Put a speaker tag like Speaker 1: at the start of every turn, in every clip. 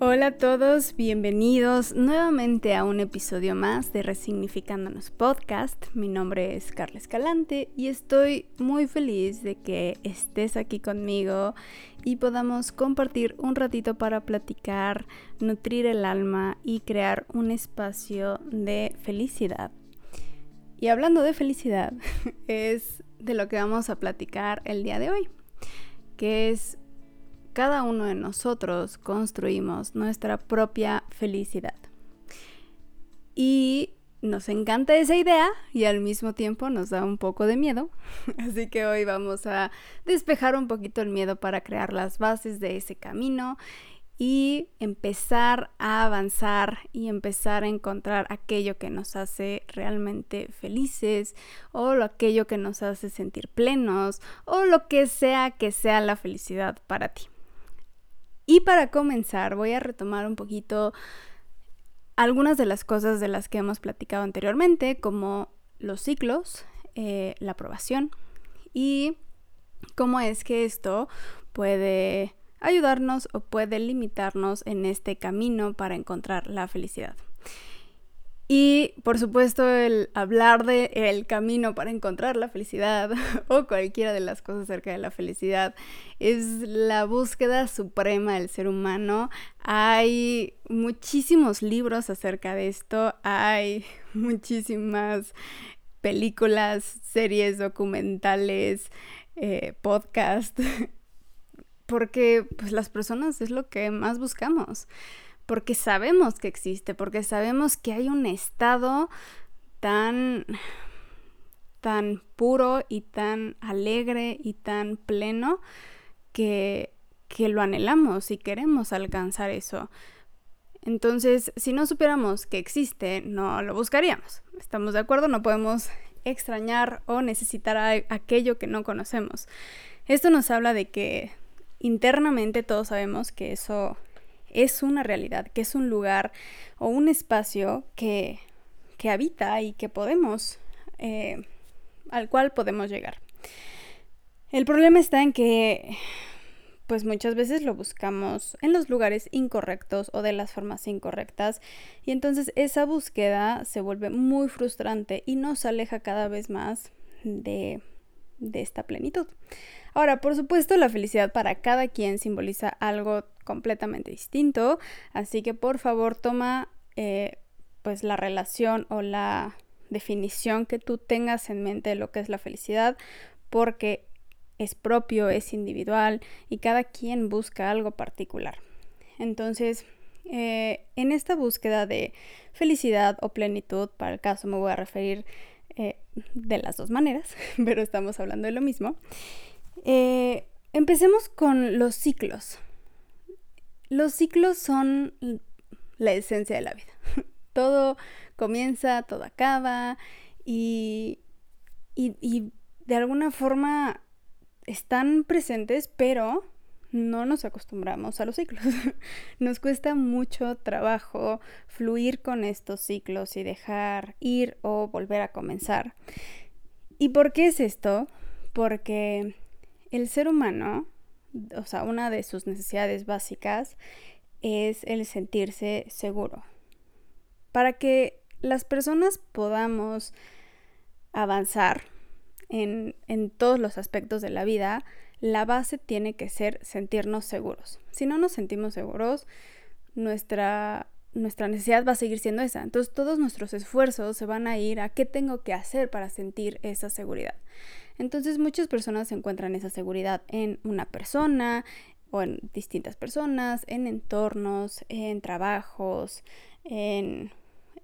Speaker 1: Hola a todos, bienvenidos nuevamente a un episodio más de Resignificándonos Podcast. Mi nombre es Carla Escalante y estoy muy feliz de que estés aquí conmigo y podamos compartir un ratito para platicar, nutrir el alma y crear un espacio de felicidad. Y hablando de felicidad, es de lo que vamos a platicar el día de hoy, que es cada uno de nosotros construimos nuestra propia felicidad. Y nos encanta esa idea y al mismo tiempo nos da un poco de miedo. Así que hoy vamos a despejar un poquito el miedo para crear las bases de ese camino y empezar a avanzar y empezar a encontrar aquello que nos hace realmente felices o lo aquello que nos hace sentir plenos o lo que sea que sea la felicidad para ti. Y para comenzar voy a retomar un poquito algunas de las cosas de las que hemos platicado anteriormente, como los ciclos, eh, la aprobación y cómo es que esto puede ayudarnos o puede limitarnos en este camino para encontrar la felicidad. Y por supuesto el hablar de el camino para encontrar la felicidad o cualquiera de las cosas acerca de la felicidad es la búsqueda suprema del ser humano. Hay muchísimos libros acerca de esto, hay muchísimas películas, series, documentales, eh, podcasts, porque pues las personas es lo que más buscamos porque sabemos que existe, porque sabemos que hay un estado tan tan puro y tan alegre y tan pleno que, que lo anhelamos y queremos alcanzar eso. Entonces, si no supiéramos que existe, no lo buscaríamos. ¿Estamos de acuerdo? No podemos extrañar o necesitar aquello que no conocemos. Esto nos habla de que internamente todos sabemos que eso es una realidad, que es un lugar o un espacio que, que habita y que podemos, eh, al cual podemos llegar. El problema está en que, pues muchas veces lo buscamos en los lugares incorrectos o de las formas incorrectas y entonces esa búsqueda se vuelve muy frustrante y nos aleja cada vez más de, de esta plenitud. Ahora, por supuesto, la felicidad para cada quien simboliza algo completamente distinto, así que por favor toma eh, pues la relación o la definición que tú tengas en mente de lo que es la felicidad, porque es propio, es individual y cada quien busca algo particular. Entonces, eh, en esta búsqueda de felicidad o plenitud, para el caso me voy a referir eh, de las dos maneras, pero estamos hablando de lo mismo. Empecemos con los ciclos. Los ciclos son la esencia de la vida. todo comienza, todo acaba y, y, de alguna forma están presentes, pero no nos acostumbramos a los ciclos. Nos cuesta mucho trabajo fluir con estos ciclos y dejar ir o volver a comenzar. ¿Y por qué es esto? Porque el ser humano, o sea, una de sus necesidades básicas es el sentirse seguro. Para que las personas podamos avanzar en, todos los aspectos de la vida, la base tiene que ser sentirnos seguros. Si no nos sentimos seguros, nuestra, nuestra necesidad va a seguir siendo esa. Entonces todos nuestros esfuerzos se van a ir a qué tengo que hacer para sentir esa seguridad. Entonces muchas personas encuentran esa seguridad en una persona o en distintas personas, en entornos, en trabajos, en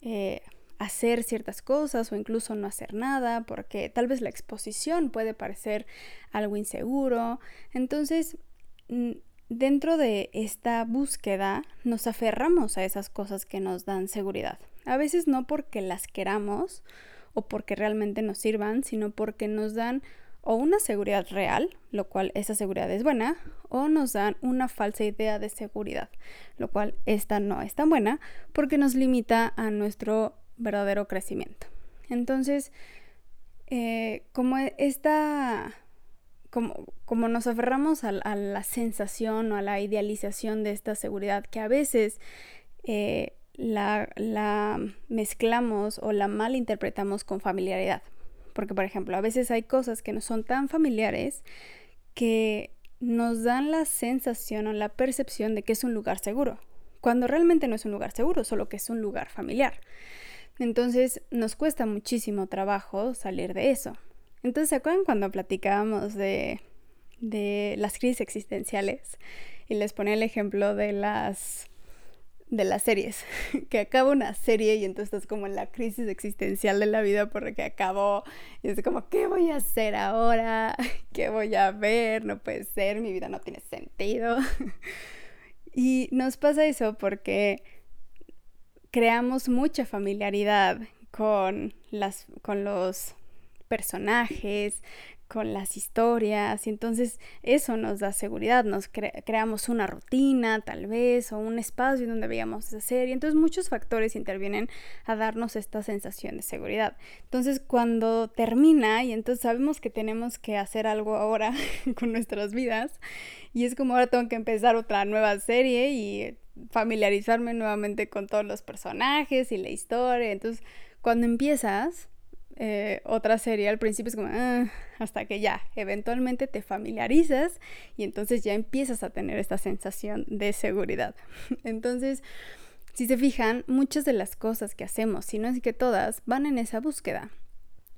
Speaker 1: eh, hacer ciertas cosas o incluso no hacer nada porque tal vez la exposición puede parecer algo inseguro. Entonces, dentro de esta búsqueda nos aferramos a esas cosas que nos dan seguridad. A veces no porque las queramos o porque realmente nos sirvan, sino porque nos dan o una seguridad real, lo cual esa seguridad es buena, o nos dan una falsa idea de seguridad, lo cual esta no es tan buena porque nos limita a nuestro verdadero crecimiento. Entonces, eh, como esta como, como nos aferramos a, la sensación o a la idealización de esta seguridad, que a veces eh, la, la mezclamos o la malinterpretamos con familiaridad. Porque, por ejemplo, a veces hay cosas que no son tan familiares que nos dan la sensación o la percepción de que es un lugar seguro, cuando realmente no es un lugar seguro, solo que es un lugar familiar. Entonces nos cuesta muchísimo trabajo salir de eso. Entonces, ¿se acuerdan cuando platicábamos de, de las crisis existenciales? Y les ponía el ejemplo de las de las series, que acaba una serie y entonces estás como en la crisis existencial de la vida porque acabó y es como, ¿qué voy a hacer ahora? ¿Qué voy a ver? No puede ser, mi vida no tiene sentido. Y nos pasa eso porque creamos mucha familiaridad con, las, con los personajes, con las historias y entonces eso nos da seguridad, nos creamos una rutina tal vez o un espacio donde veamos esa serie, entonces muchos factores intervienen a darnos esta sensación de seguridad. Entonces cuando termina y entonces sabemos que tenemos que hacer algo ahora con nuestras vidas y es como ahora tengo que empezar otra nueva serie y familiarizarme nuevamente con todos los personajes y la historia, entonces cuando empiezas eh, otra serie al principio es como, ah", hasta que ya, eventualmente te familiarizas y entonces ya empiezas a tener esta sensación de seguridad. entonces, si se fijan, muchas de las cosas que hacemos, si no es que todas, van en esa búsqueda,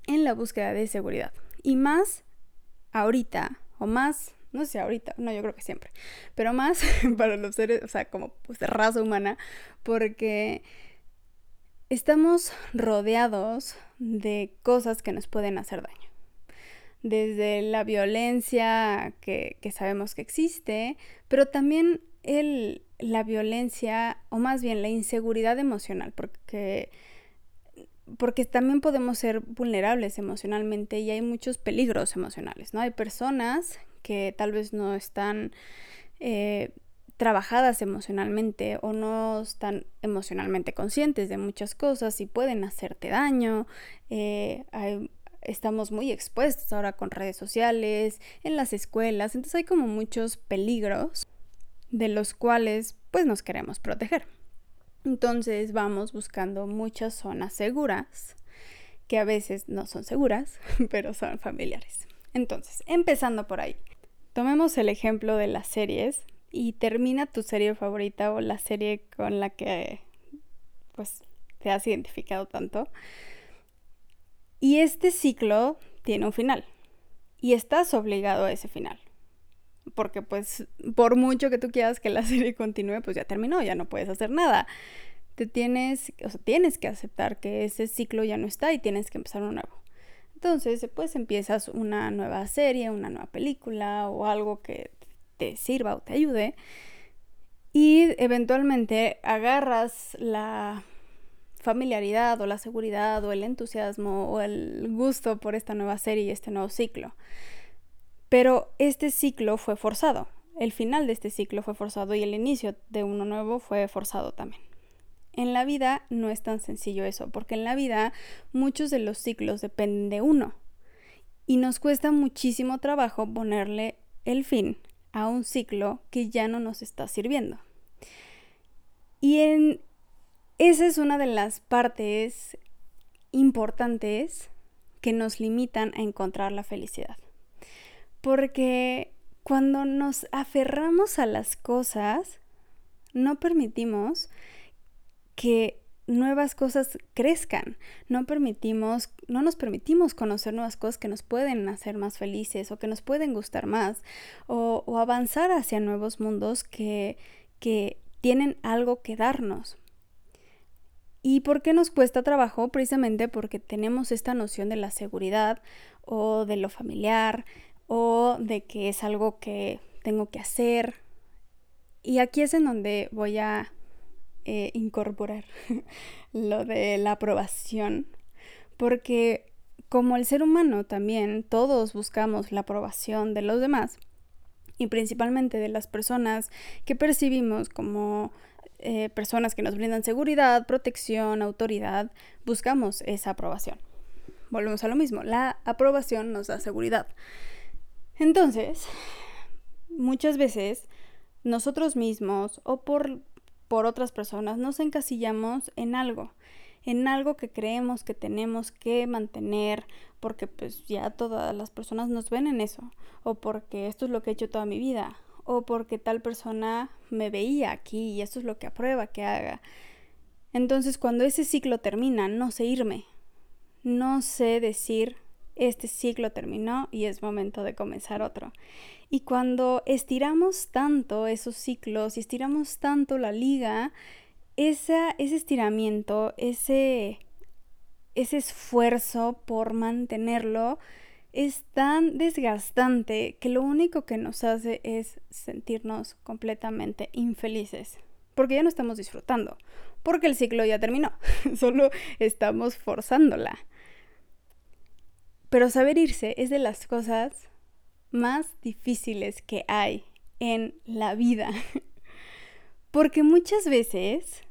Speaker 1: en la búsqueda de seguridad. Y más ahorita, o más, no sé ahorita, no, yo creo que siempre, pero más para los seres, o sea, como pues, raza humana, porque estamos rodeados de cosas que nos pueden hacer daño. Desde la violencia que, sabemos que existe, pero también la violencia, o más bien la inseguridad emocional, porque, porque también podemos ser vulnerables emocionalmente y hay muchos peligros emocionales, ¿no? Hay personas que tal vez no están eh, trabajadas emocionalmente o no están emocionalmente conscientes de muchas cosas y pueden hacerte daño. Eh, estamos muy expuestos ahora con redes sociales, en las escuelas, entonces hay como muchos peligros de los cuales pues nos queremos proteger. Entonces vamos buscando muchas zonas seguras, que a veces no son seguras, pero son familiares. Entonces, empezando por ahí. Tomemos el ejemplo de las series y termina tu serie favorita o la serie con la que pues te has identificado tanto. Y este ciclo tiene un final y estás obligado a ese final. Porque pues por mucho que tú quieras que la serie continúe, pues ya terminó, ya no puedes hacer nada. Te tienes, o sea, tienes que aceptar que ese ciclo ya no está y tienes que empezar uno nuevo. Entonces, pues empiezas una nueva serie, una nueva película o algo que te sirva o te ayude. Y eventualmente agarras la familiaridad o la seguridad o el entusiasmo o el gusto por esta nueva serie y este nuevo ciclo. Pero este ciclo fue forzado. El final de este ciclo fue forzado y el inicio de uno nuevo fue forzado también. En la vida no es tan sencillo eso, porque en la vida muchos de los ciclos dependen de uno. Y nos cuesta muchísimo trabajo ponerle el fin a un ciclo que ya no nos está sirviendo. Y en esa es una de las partes importantes que nos limitan a encontrar la felicidad. Porque cuando nos aferramos a las cosas, no permitimos que nuevas cosas crezcan. No permitimos, no nos permitimos conocer nuevas cosas que nos pueden hacer más felices o que nos pueden gustar más o, o avanzar hacia nuevos mundos que, que tienen algo que darnos. ¿Y por qué nos cuesta trabajo? Precisamente porque tenemos esta noción de la seguridad o de lo familiar o de que es algo que tengo que hacer. Y aquí es en donde voy a eh, incorporar lo de la aprobación, porque como el ser humano también todos buscamos la aprobación de los demás y principalmente de las personas que percibimos como eh, personas que nos brindan seguridad, protección, autoridad, buscamos esa aprobación. Volvemos a lo mismo, la aprobación nos da seguridad. Entonces, muchas veces nosotros mismos o por, por otras personas nos encasillamos en algo, en algo que creemos que tenemos que mantener porque pues ya todas las personas nos ven en eso, o porque esto es lo que he hecho toda mi vida, o porque tal persona me veía aquí y eso es lo que aprueba que haga. Entonces cuando ese ciclo termina, no sé irme, no sé decir este ciclo terminó y es momento de comenzar otro. Y cuando estiramos tanto esos ciclos y estiramos tanto la liga, ese estiramiento, ese, ese esfuerzo por mantenerlo es tan desgastante que lo único que nos hace es sentirnos completamente infelices. Porque ya no estamos disfrutando, porque el ciclo ya terminó, solo estamos forzándola. Pero saber irse es de las cosas más difíciles que hay en la vida. Porque muchas veces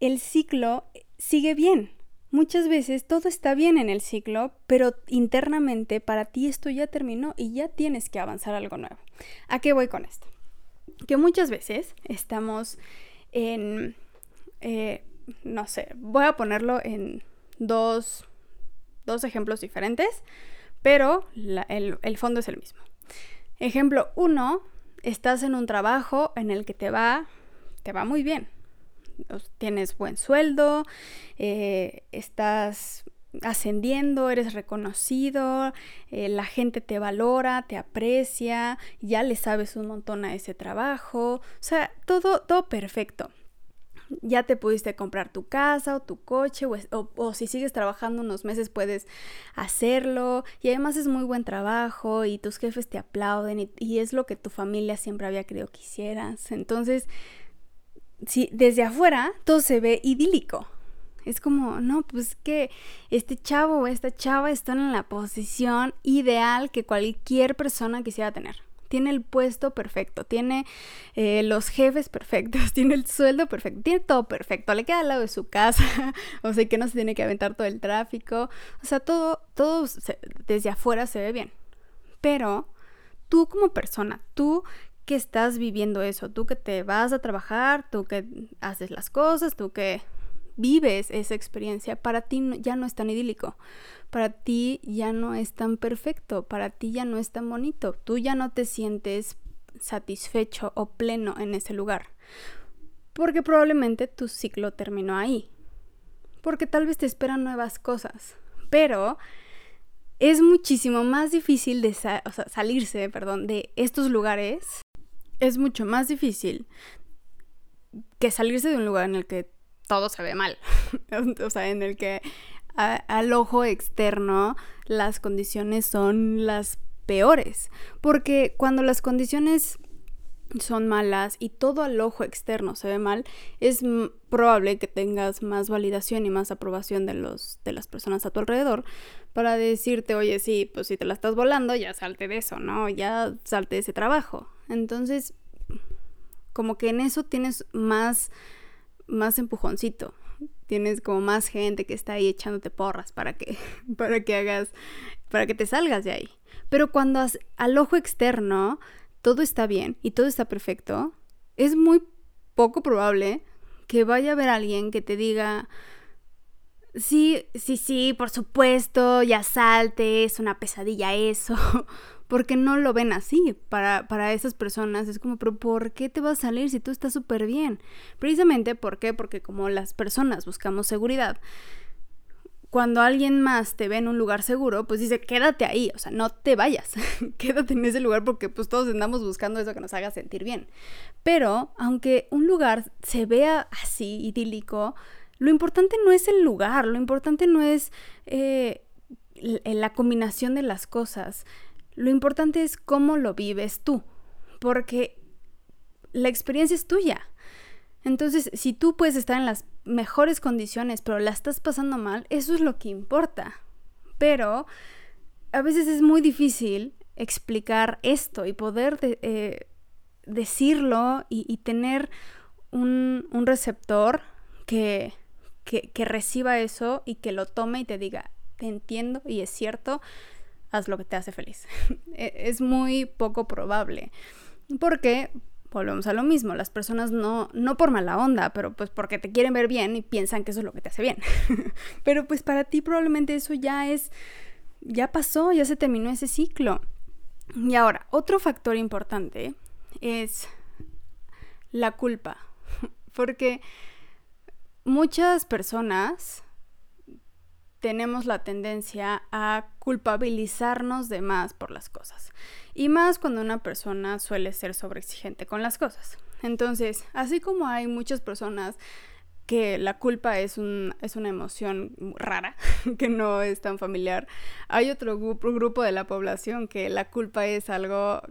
Speaker 1: el ciclo sigue bien. Muchas veces todo está bien en el ciclo, pero internamente para ti esto ya terminó y ya tienes que avanzar algo nuevo. ¿A qué voy con esto? Que muchas veces estamos en, eh, no sé, voy a ponerlo en dos dos ejemplos diferentes, pero el, el fondo es el mismo. Ejemplo 1, estás en un trabajo en el que te va, te va muy bien. Tienes buen sueldo, eh, estás ascendiendo, eres reconocido, eh, la gente te valora, te aprecia, ya le sabes un montón a ese trabajo, o sea, todo, todo perfecto ya te pudiste comprar tu casa o tu coche o, si sigues trabajando unos meses puedes hacerlo y además es muy buen trabajo y tus jefes te aplauden y, es lo que tu familia siempre había querido que hicieras. Entonces, si desde afuera todo se ve idílico. Es como, no, pues que este chavo o esta chava están en la posición ideal que cualquier persona quisiera tener tiene el puesto perfecto, tiene eh, los jefes perfectos, tiene el sueldo perfecto, tiene todo perfecto, le queda al lado de su casa, o sea que no se tiene que aventar todo el tráfico, o sea, todo, todo desde afuera se ve bien. Pero tú como persona, tú que estás viviendo eso, tú que te vas a trabajar, tú que haces las cosas, tú que vives esa experiencia, para ti ya no es tan idílico para ti ya no es tan perfecto, para ti ya no es tan bonito, tú ya no te sientes satisfecho o pleno en ese lugar, porque probablemente tu ciclo terminó ahí, porque tal vez te esperan nuevas cosas, pero es muchísimo más difícil de salirse, perdón, de estos lugares, es mucho más difícil que salirse de un lugar en el que todo se ve mal, o sea, en el que al ojo externo las condiciones son las peores. Porque cuando las condiciones son malas y todo al ojo externo se ve mal, es probable que tengas más validación y más aprobación de, los, de las personas a tu alrededor para decirte, oye, sí, pues si te la estás volando, ya salte de eso, ¿no? Ya salte de ese trabajo. Entonces, como que en eso tienes más, más empujoncito tienes como más gente que está ahí echándote porras para que, para que hagas, para que te salgas de ahí. Pero cuando al ojo externo todo está bien y todo está perfecto, es muy poco probable que vaya a haber alguien que te diga, sí, sí, sí, por supuesto, ya salte, es una pesadilla eso, porque no lo ven así. Para, para esas personas es como, pero ¿por qué te vas a salir si tú estás súper bien? Precisamente, ¿por qué? Porque como las personas buscamos seguridad, cuando alguien más te ve en un lugar seguro, pues dice, quédate ahí, o sea, no te vayas, quédate en ese lugar porque pues todos andamos buscando eso que nos haga sentir bien. Pero aunque un lugar se vea así, idílico, lo importante no es el lugar, lo importante no es eh, la combinación de las cosas. Lo importante es cómo lo vives tú, porque la experiencia es tuya. Entonces, si tú puedes estar en las mejores condiciones, pero la estás pasando mal, eso es lo que importa. Pero a veces es muy difícil explicar esto y poder eh, decirlo y, tener un, receptor que, que reciba eso y que lo tome y te diga, te entiendo y es cierto, haz lo que te hace feliz. E, es muy poco probable. Porque volvemos a lo mismo, las personas no, no por mala onda, pero pues porque te quieren ver bien y piensan que eso es lo que te hace bien. pero pues para ti probablemente eso ya es, ya pasó, ya se terminó ese ciclo. Y ahora, otro factor importante es la culpa, porque muchas personas tenemos la tendencia a culpabilizarnos de más por las cosas. Y más cuando una persona suele ser sobreexigente con las cosas. Entonces, así como hay muchas personas que la culpa es, un, es una emoción rara, que no es tan familiar, hay otro grupo, de la población que la culpa es algo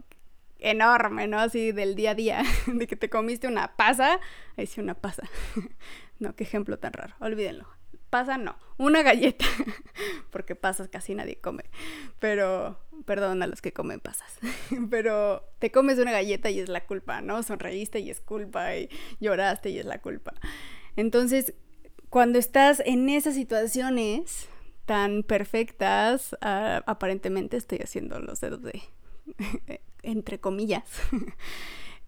Speaker 1: enorme, ¿no? Así del día a día, de que te comiste una pasa, ahí sí una pasa. no, qué ejemplo tan raro, olvídenlo pasa no, una galleta, porque pasas casi nadie come, pero perdón a los que comen pasas, pero te comes una galleta y es la culpa, ¿no? Sonreíste y es culpa, y lloraste y es la culpa. Entonces, cuando estás en esas situaciones tan perfectas, ah, aparentemente estoy haciendo los dedos de, entre comillas,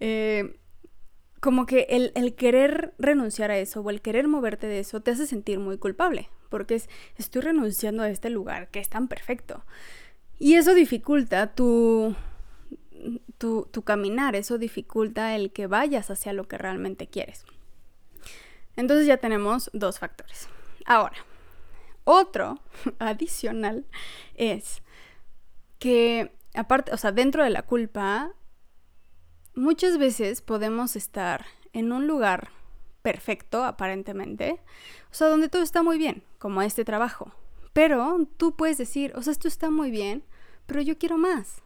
Speaker 1: eh, como que el, querer renunciar a eso o el querer moverte de eso te hace sentir muy culpable, porque es, estoy renunciando a este lugar que es tan perfecto. Y eso dificulta tu, tu, tu caminar, eso dificulta el que vayas hacia lo que realmente quieres. Entonces ya tenemos dos factores. Ahora, otro adicional es que, aparte, o sea, dentro de la culpa, muchas veces podemos estar en un lugar perfecto, aparentemente, o sea, donde todo está muy bien, como este trabajo. Pero tú puedes decir, o sea, esto está muy bien, pero yo quiero más.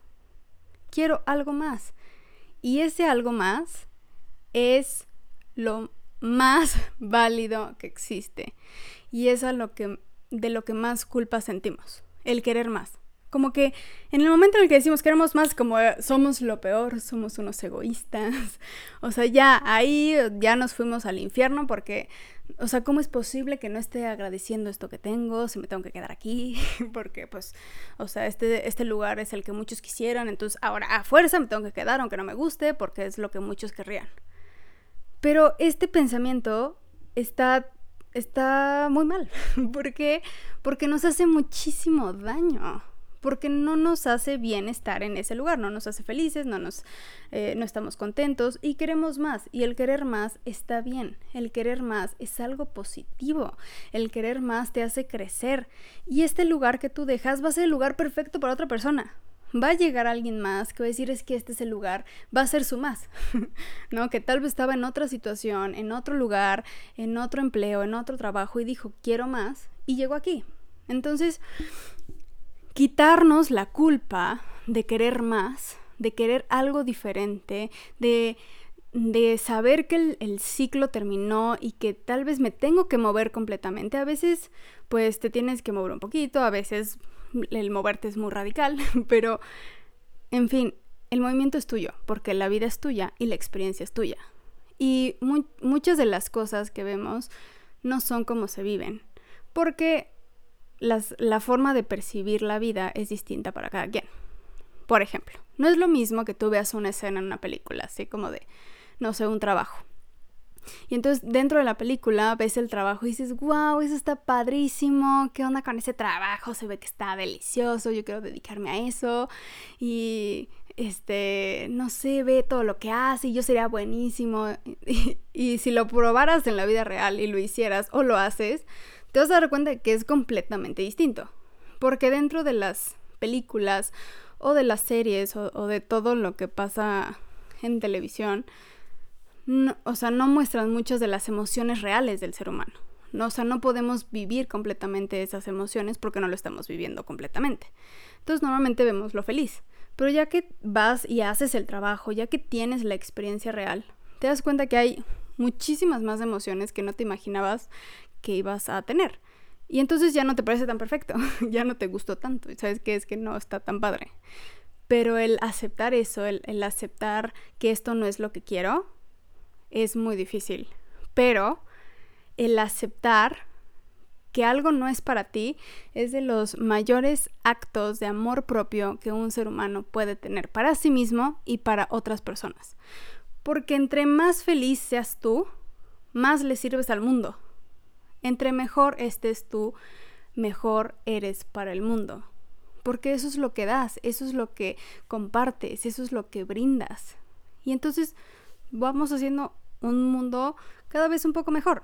Speaker 1: Quiero algo más. Y ese algo más es lo más válido que existe. Y es a lo que, de lo que más culpa sentimos, el querer más. Como que en el momento en el que decimos queremos más, como eh, somos lo peor, somos unos egoístas. O sea, ya ahí ya nos fuimos al infierno porque, o sea, ¿cómo es posible que no esté agradeciendo esto que tengo? Si me tengo que quedar aquí, porque pues, o sea, este, este lugar es el que muchos quisieran, entonces ahora a fuerza me tengo que quedar aunque no me guste porque es lo que muchos querrían. Pero este pensamiento está está muy mal. ¿Por qué? Porque nos hace muchísimo daño porque no nos hace bien estar en ese lugar, no nos hace felices, no, nos, eh, no estamos contentos y queremos más. Y el querer más está bien, el querer más es algo positivo, el querer más te hace crecer y este lugar que tú dejas va a ser el lugar perfecto para otra persona. Va a llegar alguien más que va a decir es que este es el lugar, va a ser su más, ¿no? Que tal vez estaba en otra situación, en otro lugar, en otro empleo, en otro trabajo y dijo quiero más y llegó aquí. Entonces, quitarnos la culpa de querer más, de querer algo diferente, de, de saber que el, ciclo terminó y que tal vez me tengo que mover completamente. A veces, pues te tienes que mover un poquito, a veces el moverte es muy radical, pero, en fin, el movimiento es tuyo, porque la vida es tuya y la experiencia es tuya. Y muchas de las cosas que vemos no son como se viven, porque la forma de percibir la vida es distinta para cada quien. Por ejemplo, no es lo mismo que tú veas una escena en una película, así como de, no sé, un trabajo. Y entonces dentro de la película ves el trabajo y dices, wow, eso está padrísimo, ¿qué onda con ese trabajo? Se ve que está delicioso, yo quiero dedicarme a eso. Y este, no sé, ve todo lo que hace y yo sería buenísimo. y si lo probaras en la vida real y lo hicieras o lo haces, te vas a dar cuenta de que es completamente distinto. Porque dentro de las películas o de las series o, de todo lo que pasa en televisión, o sea, no muestran muchas de las emociones reales del ser humano. No, o sea, no podemos vivir completamente esas emociones porque no lo estamos viviendo completamente. Entonces normalmente vemos lo feliz. Pero ya que vas y haces el trabajo, ya que tienes la experiencia real, te das cuenta que hay muchísimas más emociones que no te imaginabas que ibas a tener. Y entonces ya no te parece tan perfecto, ya no te gustó tanto, y sabes que es que no está tan padre. Pero el aceptar eso, el, el aceptar que esto no es lo que quiero, es muy difícil. Pero el aceptar que algo no es para ti es de los mayores actos de amor propio que un ser humano puede tener para sí mismo y para otras personas. Porque entre más feliz seas tú, más le sirves al mundo. Entre mejor estés tú, mejor eres para el mundo. Porque eso es lo que das, eso es lo que compartes, eso es lo que brindas. Y entonces vamos haciendo un mundo cada vez un poco mejor.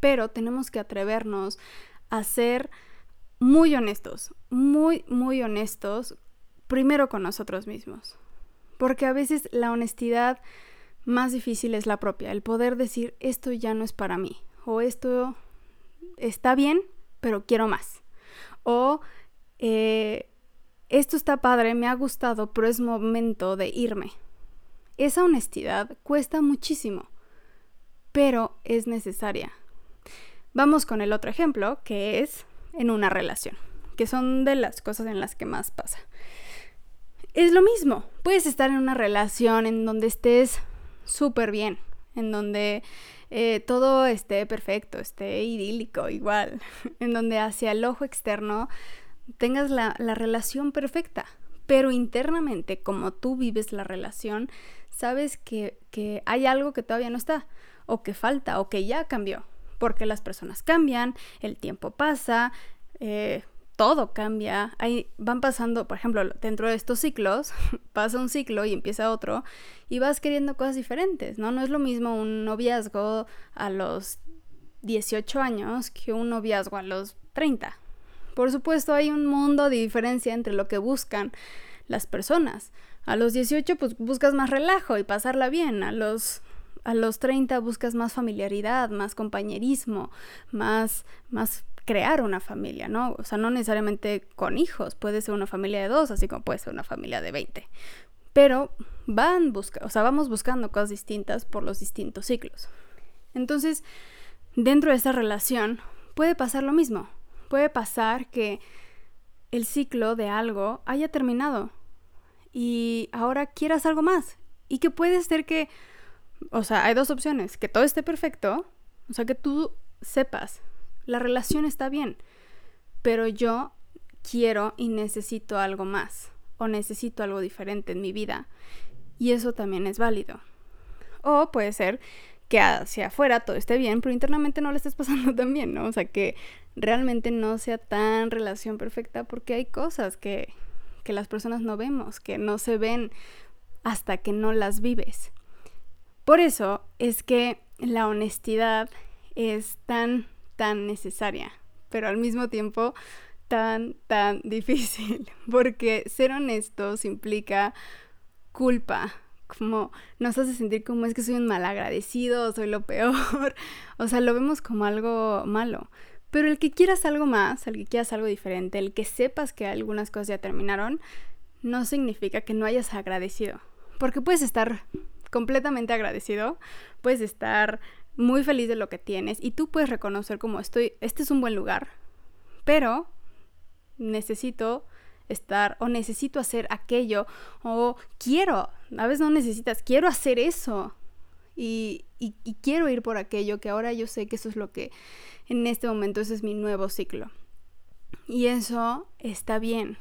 Speaker 1: Pero tenemos que atrevernos a ser muy honestos, muy, muy honestos, primero con nosotros mismos. Porque a veces la honestidad más difícil es la propia, el poder decir esto ya no es para mí, o esto está bien, pero quiero más, o eh, esto está padre, me ha gustado, pero es momento de irme. Esa honestidad cuesta muchísimo, pero es necesaria. Vamos con el otro ejemplo, que es en una relación, que son de las cosas en las que más pasa. Es lo mismo, puedes estar en una relación en donde estés súper bien, en donde eh, todo esté perfecto, esté idílico igual, en donde hacia el ojo externo tengas la, la relación perfecta, pero internamente, como tú vives la relación, sabes que, que hay algo que todavía no está, o que falta, o que ya cambió, porque las personas cambian, el tiempo pasa, eh, todo cambia, ahí van pasando, por ejemplo, dentro de estos ciclos, pasa un ciclo y empieza otro y vas queriendo cosas diferentes, ¿no? No es lo mismo un noviazgo a los 18 años que un noviazgo a los 30. Por supuesto, hay un mundo de diferencia entre lo que buscan las personas. A los 18 pues buscas más relajo y pasarla bien, a los a los 30 buscas más familiaridad, más compañerismo, más más crear una familia, ¿no? O sea, no necesariamente con hijos, puede ser una familia de dos, así como puede ser una familia de 20. Pero van busca, o sea, vamos buscando cosas distintas por los distintos ciclos. Entonces, dentro de esa relación puede pasar lo mismo. Puede pasar que el ciclo de algo haya terminado y ahora quieras algo más. Y que puede ser que, o sea, hay dos opciones, que todo esté perfecto, o sea, que tú sepas la relación está bien, pero yo quiero y necesito algo más o necesito algo diferente en mi vida y eso también es válido. O puede ser que hacia afuera todo esté bien, pero internamente no le estés pasando tan bien, ¿no? O sea, que realmente no sea tan relación perfecta porque hay cosas que, que las personas no vemos, que no se ven hasta que no las vives. Por eso es que la honestidad es tan tan necesaria, pero al mismo tiempo tan, tan difícil, porque ser honestos implica culpa, como nos hace sentir como es que soy un malagradecido, soy lo peor, o sea, lo vemos como algo malo. Pero el que quieras algo más, el que quieras algo diferente, el que sepas que algunas cosas ya terminaron, no significa que no hayas agradecido. Porque puedes estar completamente agradecido, puedes estar muy feliz de lo que tienes y tú puedes reconocer como estoy, este es un buen lugar, pero necesito estar o necesito hacer aquello o quiero, a veces no necesitas, quiero hacer eso y, y, quiero ir por aquello que ahora yo sé que eso es lo que en este momento ese es mi nuevo ciclo. Y eso está bien,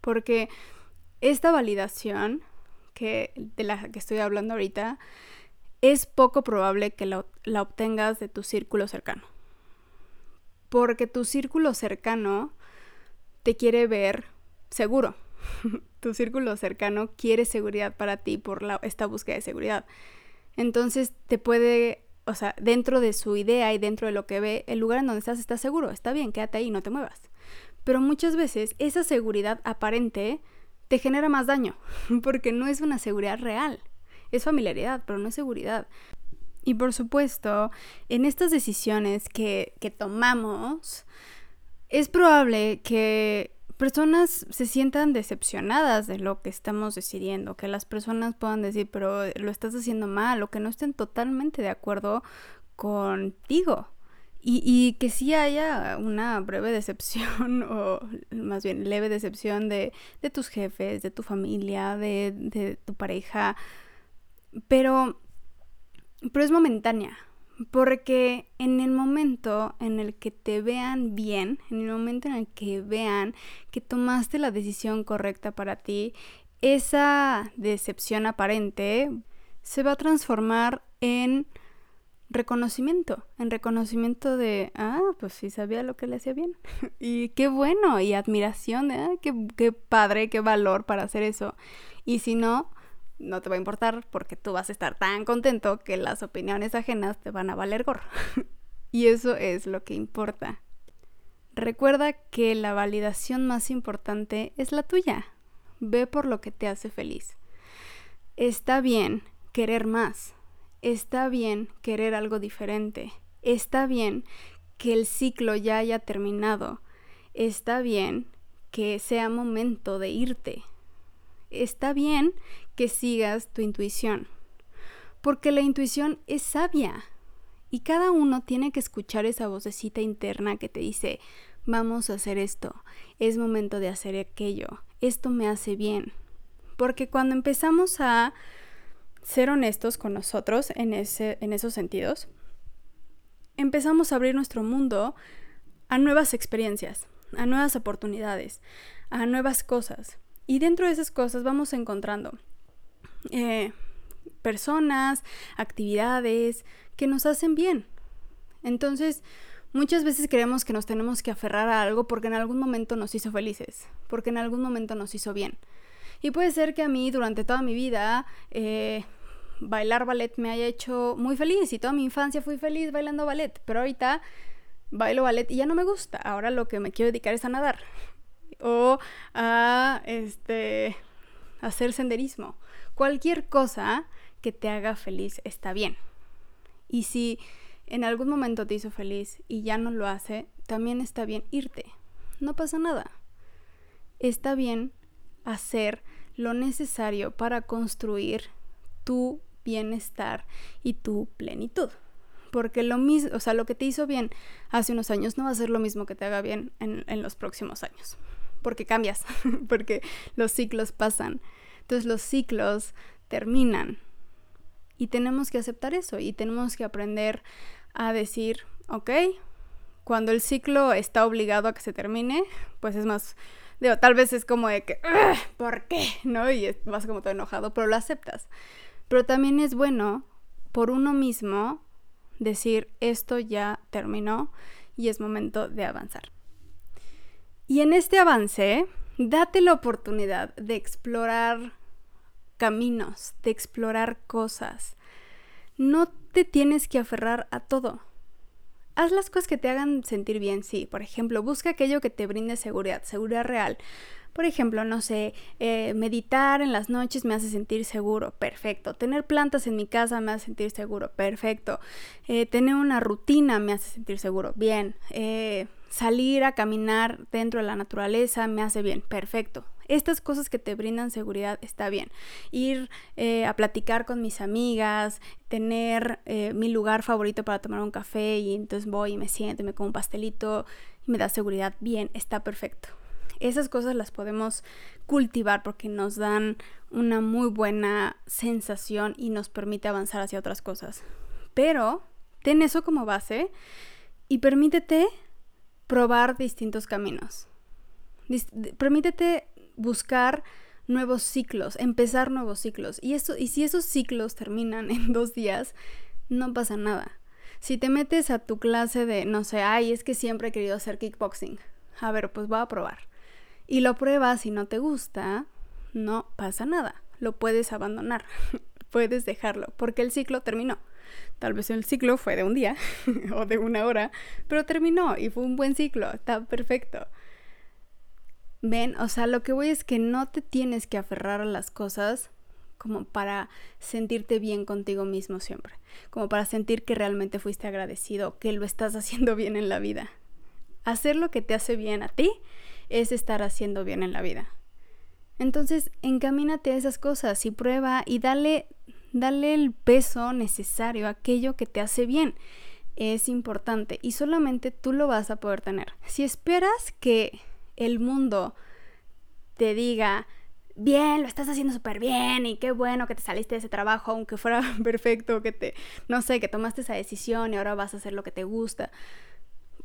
Speaker 1: porque esta validación que, de la que estoy hablando ahorita es poco probable que la, obtengas de tu círculo cercano. Porque tu círculo cercano te quiere ver seguro. tu círculo cercano quiere seguridad para ti por esta búsqueda de seguridad. Entonces te puede, o sea, dentro de su idea y dentro de lo que ve, el lugar en donde estás está seguro, está bien, quédate ahí, no te muevas. Pero muchas veces esa seguridad aparente te genera más daño, porque no es una seguridad real es familiaridad, pero no es seguridad. Y por supuesto, en estas decisiones que, que tomamos, es probable que personas se sientan decepcionadas de lo que estamos decidiendo, que las personas puedan decir, pero lo estás haciendo mal, o que no estén totalmente de acuerdo contigo. Y, y, que sí haya una breve decepción, o más bien leve decepción de, de tus jefes, de tu familia, de, de tu pareja, pero, pero es momentánea, Porque en el momento en el que te vean bien, en el momento en el que vean que tomaste la decisión correcta para ti, esa decepción aparente se va a transformar en reconocimiento, en reconocimiento de, ah, pues sí sabía lo que le hacía bien. y qué bueno, y admiración de, ah, qué, qué padre, qué valor para hacer eso. Y si no, no te va a importar porque tú vas a estar tan contento que las opiniones ajenas te van a valer gorro. y eso es lo que importa. Recuerda que la validación más importante es la tuya. Ve por lo que te hace feliz. Está bien querer más. Está bien querer algo diferente. Está bien que el ciclo ya haya terminado. Está bien que sea momento de irte está bien que sigas tu intuición, porque la intuición es sabia y cada uno tiene que escuchar esa vocecita interna que te dice, vamos a hacer esto, es momento de hacer aquello, esto me hace bien. Porque cuando empezamos a ser honestos con nosotros en, ese, en esos sentidos, empezamos a abrir nuestro mundo a nuevas experiencias, a nuevas oportunidades, a nuevas cosas. Y dentro de esas cosas vamos encontrando eh, personas, actividades que nos hacen bien. Entonces, muchas veces creemos que nos tenemos que aferrar a algo porque en algún momento nos hizo felices, porque en algún momento nos hizo bien. Y puede ser que a mí durante toda mi vida eh, bailar ballet me haya hecho muy feliz y toda mi infancia fui feliz bailando ballet, pero ahorita bailo ballet y ya no me gusta. Ahora lo que me quiero dedicar es a nadar o a este hacer senderismo. Cualquier cosa que te haga feliz está bien. Y si en algún momento te hizo feliz y ya no lo hace, también está bien irte. No pasa nada. Está bien hacer lo necesario para construir tu bienestar y tu plenitud. Porque lo mismo, o sea, lo que te hizo bien hace unos años no va a ser lo mismo que te haga bien en, en los próximos años porque cambias, porque los ciclos pasan. Entonces los ciclos terminan y tenemos que aceptar eso y tenemos que aprender a decir, ok, cuando el ciclo está obligado a que se termine, pues es más, tal vez es como de que, ¿por qué? ¿No? Y vas como todo enojado, pero lo aceptas. Pero también es bueno por uno mismo decir, esto ya terminó y es momento de avanzar. Y en este avance, date la oportunidad de explorar caminos, de explorar cosas. No te tienes que aferrar a todo. Haz las cosas que te hagan sentir bien, sí. Por ejemplo, busca aquello que te brinde seguridad, seguridad real. Por ejemplo, no sé, eh, meditar en las noches me hace sentir seguro, perfecto. Tener plantas en mi casa me hace sentir seguro, perfecto. Eh, tener una rutina me hace sentir seguro, bien. Eh, salir a caminar dentro de la naturaleza me hace bien, perfecto. Estas cosas que te brindan seguridad está bien. Ir eh, a platicar con mis amigas, tener eh, mi lugar favorito para tomar un café y entonces voy y me siento y me como un pastelito y me da seguridad, bien, está perfecto. Esas cosas las podemos cultivar porque nos dan una muy buena sensación y nos permite avanzar hacia otras cosas. Pero ten eso como base y permítete probar distintos caminos. permítete buscar nuevos ciclos, empezar nuevos ciclos. Y, eso, y si esos ciclos terminan en dos días, no pasa nada. Si te metes a tu clase de, no sé, ay, es que siempre he querido hacer kickboxing. A ver, pues voy a probar. Y lo pruebas y no te gusta, no pasa nada. Lo puedes abandonar, puedes dejarlo, porque el ciclo terminó. Tal vez el ciclo fue de un día o de una hora, pero terminó y fue un buen ciclo, está perfecto. Ven, o sea, lo que voy es que no te tienes que aferrar a las cosas como para sentirte bien contigo mismo siempre, como para sentir que realmente fuiste agradecido, que lo estás haciendo bien en la vida. Hacer lo que te hace bien a ti es estar haciendo bien en la vida. Entonces, encamínate a esas cosas y prueba y dale Dale el peso necesario a aquello que te hace bien. Es importante y solamente tú lo vas a poder tener. Si esperas que el mundo te diga, bien, lo estás haciendo súper bien y qué bueno que te saliste de ese trabajo, aunque fuera perfecto, que te, no sé, que tomaste esa decisión y ahora vas a hacer lo que te gusta.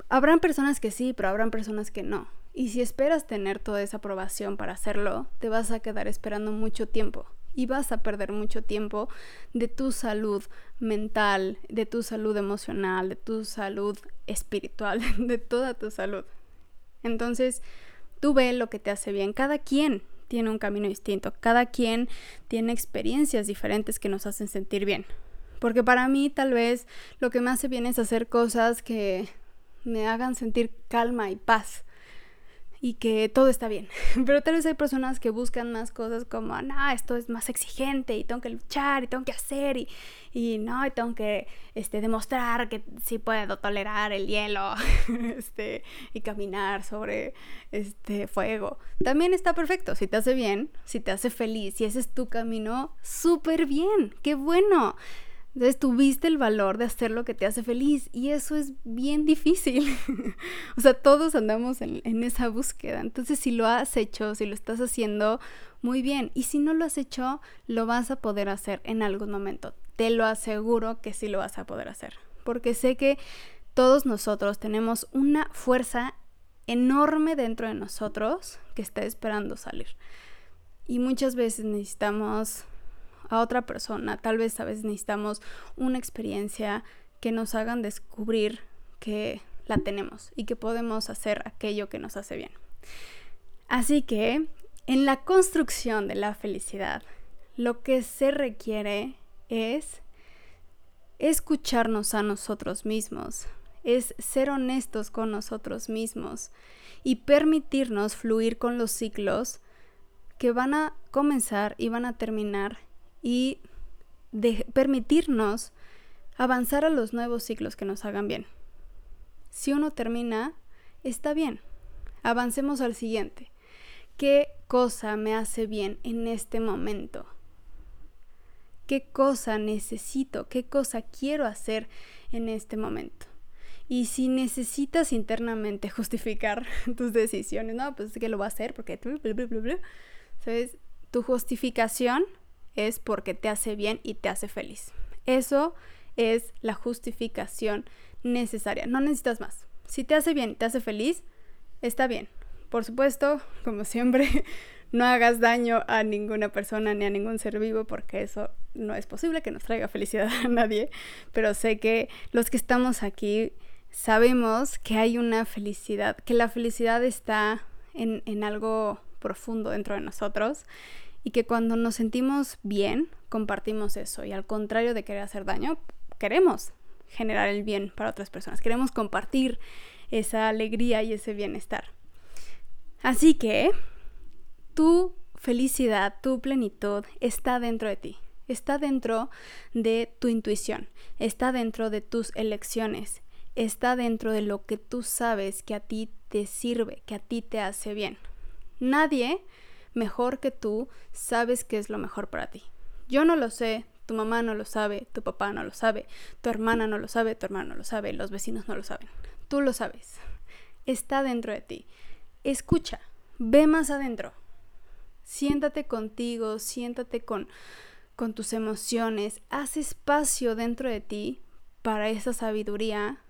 Speaker 1: Habrán personas que sí, pero habrán personas que no. Y si esperas tener toda esa aprobación para hacerlo, te vas a quedar esperando mucho tiempo y vas a perder mucho tiempo de tu salud mental, de tu salud emocional, de tu salud espiritual, de toda tu salud. Entonces, tú ve lo que te hace bien. Cada quien tiene un camino distinto, cada quien tiene experiencias diferentes que nos hacen sentir bien. Porque para mí tal vez lo que me hace bien es hacer cosas que me hagan sentir calma y paz y que todo está bien. Pero tal vez hay personas que buscan más cosas como, no, esto es más exigente y tengo que luchar y tengo que hacer y, y no, y tengo que este, demostrar que sí puedo tolerar el hielo este, y caminar sobre este fuego. También está perfecto, si te hace bien, si te hace feliz, si ese es tu camino, súper bien, qué bueno. Entonces tuviste el valor de hacer lo que te hace feliz y eso es bien difícil. o sea, todos andamos en, esa búsqueda. Entonces si lo has hecho, si lo estás haciendo, muy bien. Y si no lo has hecho, lo vas a poder hacer en algún momento. Te lo aseguro que sí lo vas a poder hacer. Porque sé que todos nosotros tenemos una fuerza enorme dentro de nosotros que está esperando salir. Y muchas veces necesitamos a otra persona. Tal vez a veces necesitamos una experiencia que nos hagan descubrir que la tenemos y que podemos hacer aquello que nos hace bien. Así que en la construcción de la felicidad, lo que se requiere es escucharnos a nosotros mismos, es ser honestos con nosotros mismos y permitirnos fluir con los ciclos que van a comenzar y van a terminar y de permitirnos avanzar a los nuevos ciclos que nos hagan bien. Si uno termina, está bien. Avancemos al siguiente. ¿Qué cosa me hace bien en este momento? ¿Qué cosa necesito? ¿Qué cosa quiero hacer en este momento? Y si necesitas internamente justificar tus decisiones, no, pues es que lo voy a hacer porque... ¿Sabes? Tu justificación es porque te hace bien y te hace feliz. Eso es la justificación necesaria. No necesitas más. Si te hace bien te hace feliz, está bien. Por supuesto, como siempre, no hagas daño a ninguna persona ni a ningún ser vivo porque eso no es posible que nos traiga felicidad a nadie. Pero sé que los que estamos aquí sabemos que hay una felicidad, que la felicidad está en, en algo profundo dentro de nosotros y que cuando nos sentimos bien, compartimos eso y al contrario de querer hacer daño, queremos generar el bien para otras personas, queremos compartir esa alegría y ese bienestar. Así que tu felicidad, tu plenitud está dentro de ti, está dentro de tu intuición, está dentro de tus elecciones, está dentro de lo que tú sabes que a ti te sirve, que a ti te hace bien. Nadie mejor que tú sabes qué es lo mejor para ti. Yo no lo sé, tu mamá no lo sabe, tu papá no lo sabe, tu hermana no lo sabe, tu hermano no lo sabe, los vecinos no lo saben. Tú lo sabes. Está dentro de ti. Escucha, ve más adentro. Siéntate contigo, siéntate con, tus emociones, haz espacio dentro de ti para esa sabiduría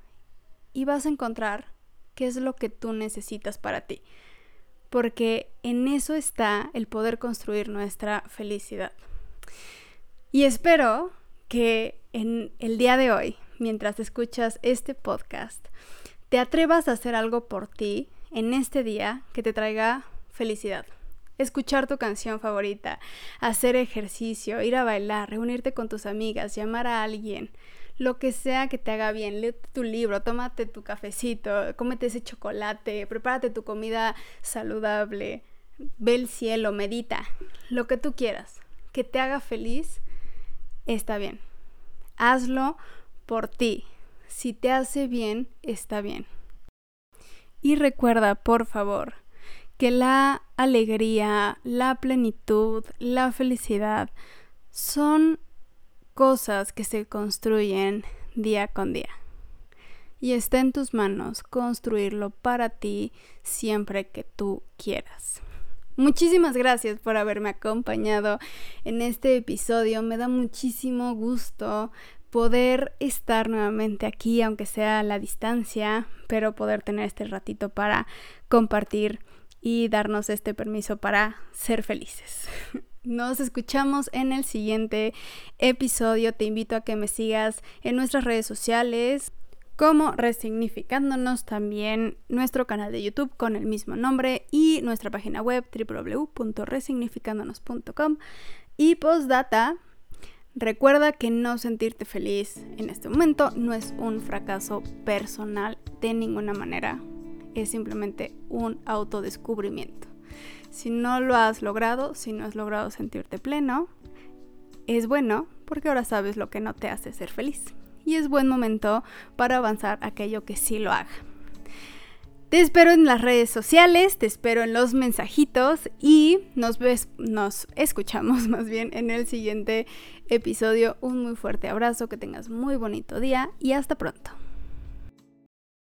Speaker 1: y vas a encontrar qué es lo que tú necesitas para ti porque en eso está el poder construir nuestra felicidad. Y espero que en el día de hoy, mientras escuchas este podcast, te atrevas a hacer algo por ti en este día que te traiga felicidad. Escuchar tu canción favorita, hacer ejercicio, ir a bailar, reunirte con tus amigas, llamar a alguien, lo que sea que te haga bien. Lee tu libro, tómate tu cafecito, cómete ese chocolate, prepárate tu comida saludable, ve el cielo, medita, lo que tú quieras. Que te haga feliz, está bien. Hazlo por ti. Si te hace bien, está bien. Y recuerda, por favor, que la alegría, la plenitud, la felicidad son cosas que se construyen día con día. Y está en tus manos construirlo para ti siempre que tú quieras. Muchísimas gracias por haberme acompañado en este episodio. Me da muchísimo gusto poder estar nuevamente aquí, aunque sea a la distancia, pero poder tener este ratito para compartir y darnos este permiso para ser felices. Nos escuchamos en el siguiente episodio. Te invito a que me sigas en nuestras redes sociales como Resignificándonos, también nuestro canal de YouTube con el mismo nombre y nuestra página web www.resignificándonos.com. Y postdata, recuerda que no sentirte feliz en este momento no es un fracaso personal de ninguna manera, es simplemente un autodescubrimiento. Si no lo has logrado, si no has logrado sentirte pleno, es bueno porque ahora sabes lo que no te hace ser feliz y es buen momento para avanzar aquello que sí lo haga. Te espero en las redes sociales, te espero en los mensajitos y nos, ves, nos escuchamos más bien en el siguiente episodio. Un muy fuerte abrazo, que tengas muy bonito día y hasta pronto.